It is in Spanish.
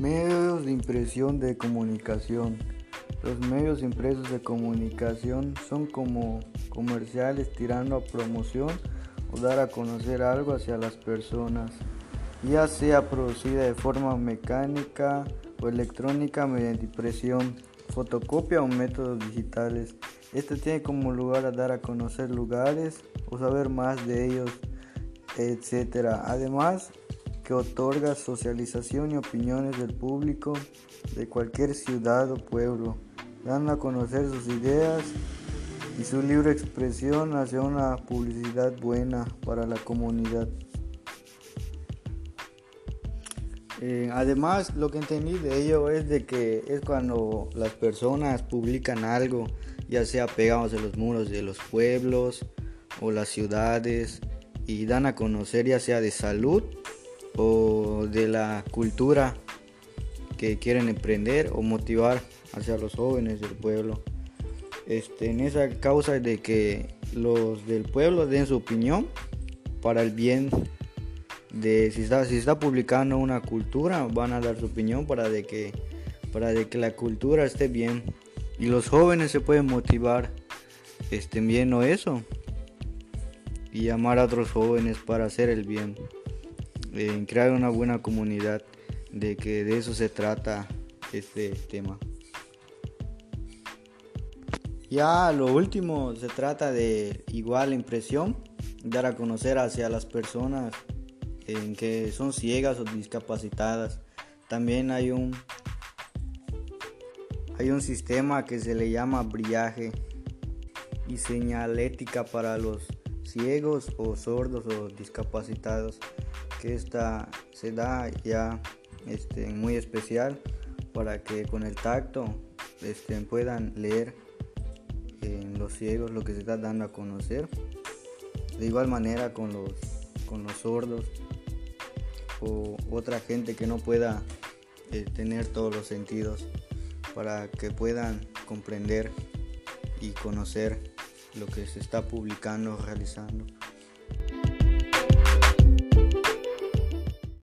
Medios de impresión de comunicación. Los medios impresos de comunicación son como comerciales tirando a promoción o dar a conocer algo hacia las personas, ya sea producida de forma mecánica o electrónica mediante impresión, fotocopia o métodos digitales. Este tiene como lugar a dar a conocer lugares o saber más de ellos, etc. Además, que otorga socialización y opiniones del público de cualquier ciudad o pueblo dando a conocer sus ideas y su libre expresión hacia una publicidad buena para la comunidad. Eh, además, lo que entendí de ello es de que es cuando las personas publican algo, ya sea pegados en los muros de los pueblos o las ciudades, y dan a conocer ya sea de salud o de la cultura que quieren emprender o motivar hacia los jóvenes del pueblo. Este, en esa causa de que los del pueblo den su opinión para el bien de si está, si está publicando una cultura van a dar su opinión para de que para de que la cultura esté bien y los jóvenes se pueden motivar estén bien o eso y llamar a otros jóvenes para hacer el bien en crear una buena comunidad de que de eso se trata este tema ya lo último se trata de igual impresión, dar a conocer hacia las personas que son ciegas o discapacitadas. También hay un hay un sistema que se le llama brillaje y señalética para los ciegos o sordos o discapacitados que esta se da ya este, muy especial para que con el tacto este, puedan leer en los ciegos lo que se está dando a conocer. De igual manera con los, con los sordos o otra gente que no pueda eh, tener todos los sentidos para que puedan comprender y conocer lo que se está publicando, realizando.